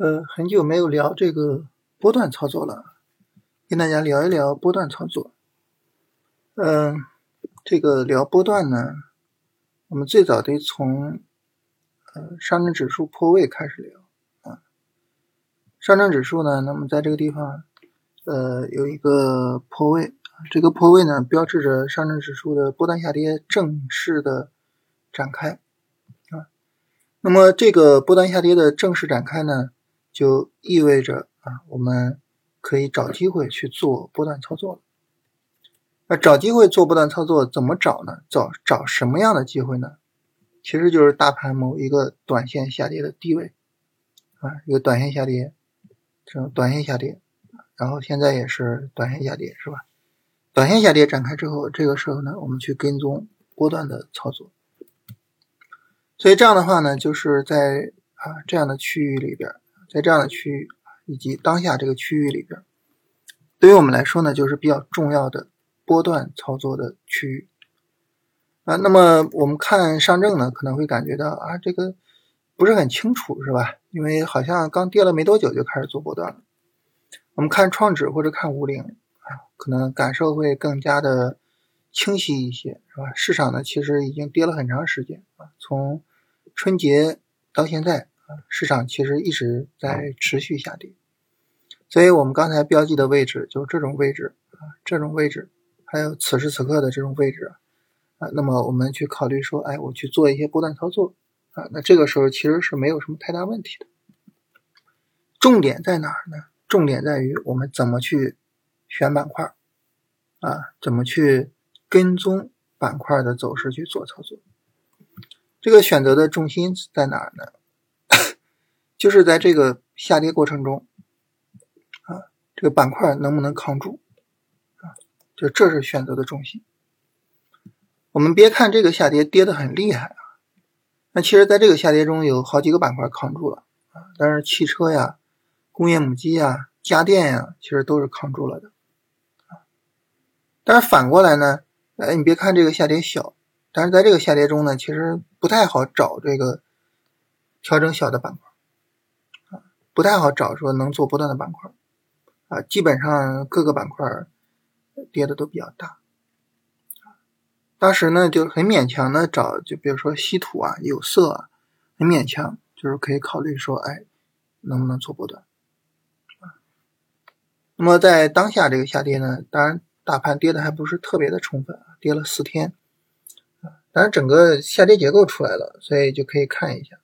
呃，很久没有聊这个波段操作了，跟大家聊一聊波段操作。嗯，这个聊波段呢，我们最早得从呃上证指数破位开始聊啊。上证指数呢，那么在这个地方呃有一个破位，这个破位呢标志着上证指数的波段下跌正式的展开啊。那么这个波段下跌的正式展开呢？就意味着啊，我们可以找机会去做波段操作了。那找机会做波段操作怎么找呢？找找什么样的机会呢？其实就是大盘某一个短线下跌的低位啊，一个短线下跌，这种短线下跌，然后现在也是短线下跌，是吧？短线下跌展开之后，这个时候呢，我们去跟踪波段的操作。所以这样的话呢，就是在啊这样的区域里边。在这样的区域以及当下这个区域里边，对于我们来说呢，就是比较重要的波段操作的区域啊。那么我们看上证呢，可能会感觉到啊，这个不是很清楚，是吧？因为好像刚跌了没多久就开始做波段了。我们看创指或者看五零啊，可能感受会更加的清晰一些，是吧？市场呢，其实已经跌了很长时间啊，从春节到现在。市场其实一直在持续下跌，所以我们刚才标记的位置就是这种位置啊，这种位置，还有此时此刻的这种位置啊，那么我们去考虑说，哎，我去做一些波段操作啊，那这个时候其实是没有什么太大问题的。重点在哪儿呢？重点在于我们怎么去选板块啊，怎么去跟踪板块的走势去做操作。这个选择的重心在哪儿呢？就是在这个下跌过程中，啊，这个板块能不能扛住，啊，就这是选择的重心。我们别看这个下跌跌得很厉害啊，那其实在这个下跌中有好几个板块扛住了啊，但是汽车呀、工业母机呀、家电呀，其实都是扛住了的啊。但是反过来呢，哎，你别看这个下跌小，但是在这个下跌中呢，其实不太好找这个调整小的板块。不太好找说能做波段的板块啊，基本上各个板块跌的都比较大。当时呢就很勉强的找，就比如说稀土啊、有色啊，很勉强，就是可以考虑说，哎，能不能做波段？那么在当下这个下跌呢，当然大盘跌的还不是特别的充分，跌了四天啊，当然整个下跌结构出来了，所以就可以看一下。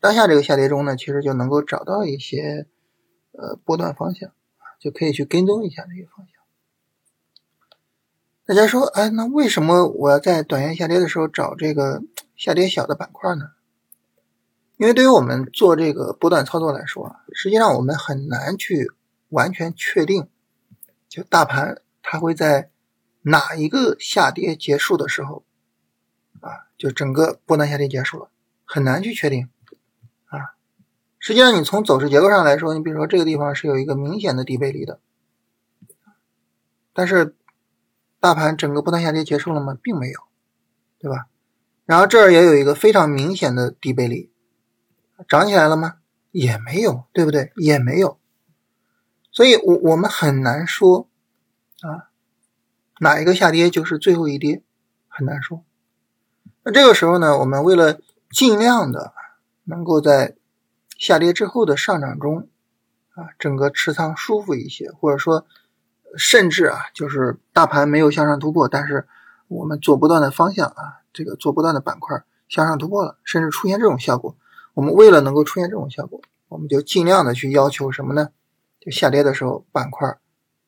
当下这个下跌中呢，其实就能够找到一些呃波段方向就可以去跟踪一下这些方向。大家说，哎，那为什么我要在短线下跌的时候找这个下跌小的板块呢？因为对于我们做这个波段操作来说啊，实际上我们很难去完全确定，就大盘它会在哪一个下跌结束的时候啊，就整个波段下跌结束了，很难去确定。实际上，你从走势结构上来说，你比如说这个地方是有一个明显的低背离的，但是大盘整个波段下跌结束了吗？并没有，对吧？然后这儿也有一个非常明显的低背离，涨起来了吗？也没有，对不对？也没有，所以我我们很难说啊，哪一个下跌就是最后一跌，很难说。那这个时候呢，我们为了尽量的能够在下跌之后的上涨中，啊，整个持仓舒服一些，或者说，甚至啊，就是大盘没有向上突破，但是我们做不断的方向啊，这个做不断的板块向上突破了，甚至出现这种效果，我们为了能够出现这种效果，我们就尽量的去要求什么呢？就下跌的时候板块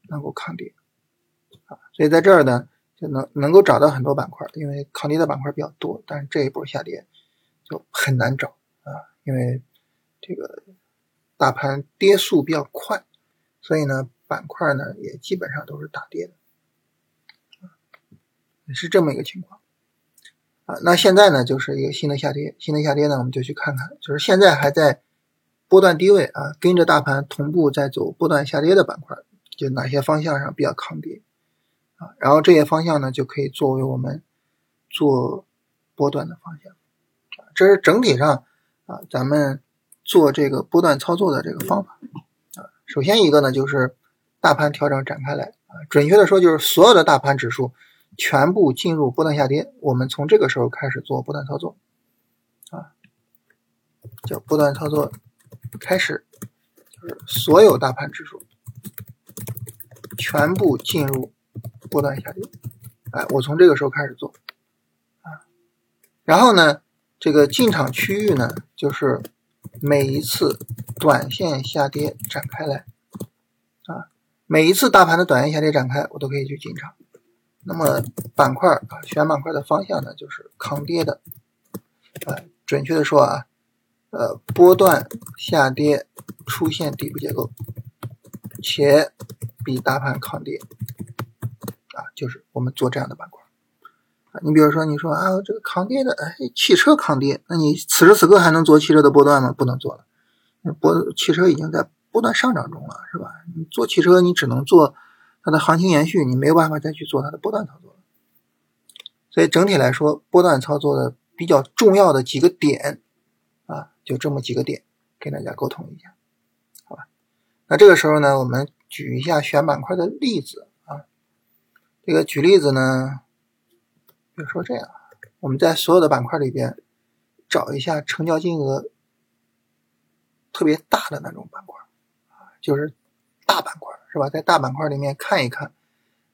能够抗跌，啊，所以在这儿呢，就能能够找到很多板块，因为抗跌的板块比较多，但是这一波下跌就很难找啊，因为。这个大盘跌速比较快，所以呢，板块呢也基本上都是大跌的，是这么一个情况啊。那现在呢，就是一个新的下跌，新的下跌呢，我们就去看看，就是现在还在波段低位啊，跟着大盘同步在走波段下跌的板块，就哪些方向上比较抗跌啊？然后这些方向呢，就可以作为我们做波段的方向。这是整体上啊，咱们。做这个波段操作的这个方法啊。首先一个呢，就是大盘调整展开来啊，准确的说就是所有的大盘指数全部进入波段下跌，我们从这个时候开始做波段操作啊，叫波段操作开始，就是所有大盘指数全部进入波段下跌，哎，我从这个时候开始做啊，然后呢？这个进场区域呢，就是每一次短线下跌展开来啊，每一次大盘的短线下跌展开，我都可以去进场。那么板块啊，选板块的方向呢，就是抗跌的啊，准确的说啊，呃，波段下跌出现底部结构，且比大盘抗跌啊，就是我们做这样的板块。你比如说，你说啊，这个抗跌的，哎，汽车抗跌，那你此时此刻还能做汽车的波段吗？不能做了，波汽车已经在波段上涨中了，是吧？你做汽车，你只能做它的行情延续，你没有办法再去做它的波段操作了。所以整体来说，波段操作的比较重要的几个点啊，就这么几个点，跟大家沟通一下，好吧？那这个时候呢，我们举一下选板块的例子啊，这个举例子呢。比如说这样，我们在所有的板块里边找一下成交金额特别大的那种板块，就是大板块，是吧？在大板块里面看一看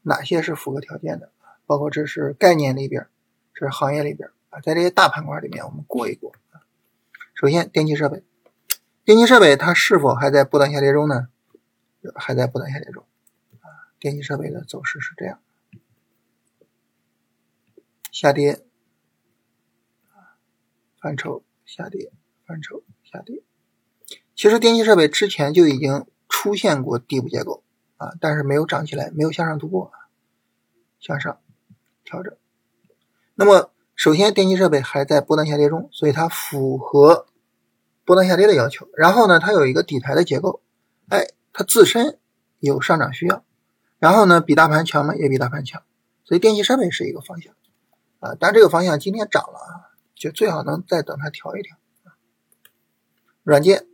哪些是符合条件的包括这是概念里边，这是行业里边啊，在这些大板块里面我们过一过啊。首先，电气设备，电气设备它是否还在不断下跌中呢？还在不断下跌中啊。电气设备的走势是这样。下跌，范畴下跌，范畴下跌。其实电气设备之前就已经出现过底部结构啊，但是没有涨起来，没有向上突破，向上调整。那么，首先电气设备还在波段下跌中，所以它符合波段下跌的要求。然后呢，它有一个底台的结构，哎，它自身有上涨需要。然后呢，比大盘强吗？也比大盘强，所以电气设备是一个方向。啊，但这个方向今天涨了啊，就最好能再等它调一调。软件，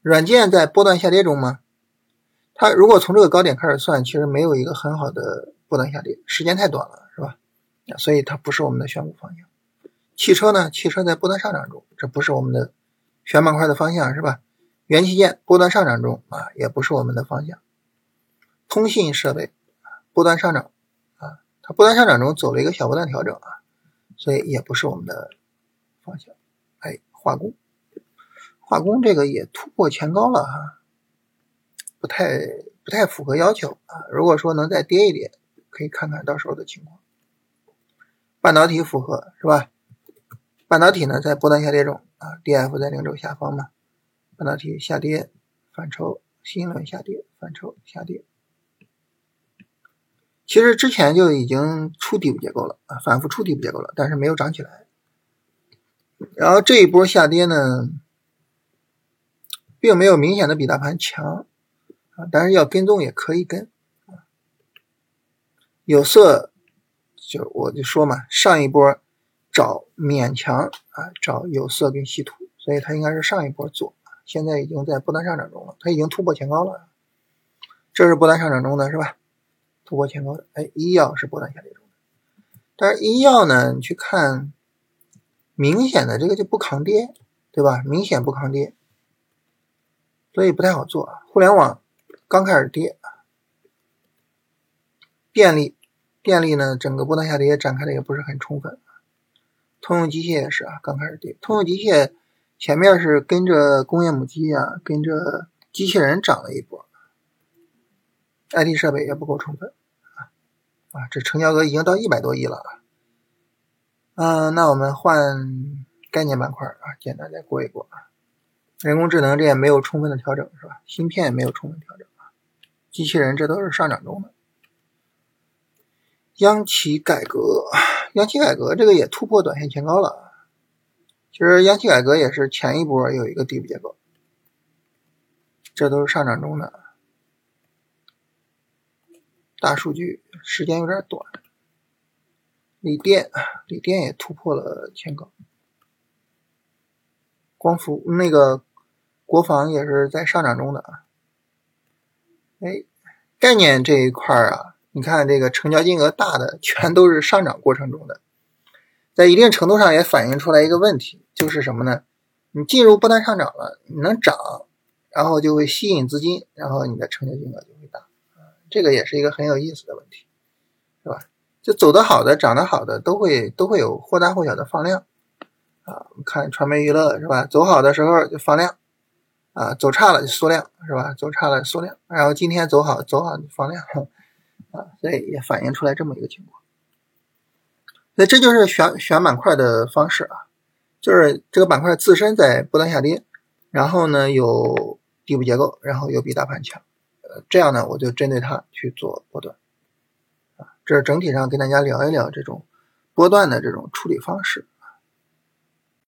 软件在波段下跌中吗？它如果从这个高点开始算，其实没有一个很好的波段下跌，时间太短了，是吧？所以它不是我们的选股方向。汽车呢？汽车在波段上涨中，这不是我们的选板块的方向，是吧？元器件波段上涨中啊，也不是我们的方向。通信设备波段上涨。它波段上涨中走了一个小波段调整啊，所以也不是我们的方向。哎，化工，化工这个也突破前高了哈，不太不太符合要求啊。如果说能再跌一点，可以看看到时候的情况。半导体符合是吧？半导体呢在波段下跌中啊，D F 在零轴下方嘛，半导体下跌，反抽，新一轮下跌，反抽下跌。其实之前就已经出底部结构了啊，反复出底部结构了，但是没有涨起来。然后这一波下跌呢，并没有明显的比大盘强啊，但是要跟踪也可以跟。有色就我就说嘛，上一波找勉强啊找有色跟稀土，所以它应该是上一波做，现在已经在不断上涨中了，它已经突破前高了，这是不断上涨中的是吧？突破前高，哎，医药是波段下跌中的，但是医药呢，你去看，明显的这个就不抗跌，对吧？明显不抗跌，所以不太好做。互联网刚开始跌，电力，电力呢，整个波段下跌展开的也不是很充分。通用机械也是啊，刚开始跌。通用机械前面是跟着工业母机啊，跟着机器人涨了一波，IT 设备也不够充分。啊，这成交额已经到一百多亿了啊！嗯，那我们换概念板块啊，简单再过一过啊。人工智能这也没有充分的调整是吧？芯片也没有充分调整啊。机器人这都是上涨中的。央企改革，央企改革这个也突破短线前高了。其实央企改革也是前一波有一个底部结构，这都是上涨中的。大数据时间有点短，锂电，锂电也突破了前高，光伏那个国防也是在上涨中的啊。哎，概念这一块啊，你看这个成交金额大的，全都是上涨过程中的，在一定程度上也反映出来一个问题，就是什么呢？你进入波段上涨了，你能涨，然后就会吸引资金，然后你的成交金额就会大。这个也是一个很有意思的问题，是吧？就走得好的、涨得好的，都会都会有或大或小的放量。啊，我们看传媒娱乐是吧？走好的时候就放量，啊，走差了就缩量是吧？走差了缩量，然后今天走好走好就放量，啊，所以也反映出来这么一个情况。那这就是选选板块的方式啊，就是这个板块自身在不断下跌，然后呢有底部结构，然后又比大盘强，这样呢我就针对它去做波段，啊，这整体上跟大家聊一聊这种波段的这种处理方式。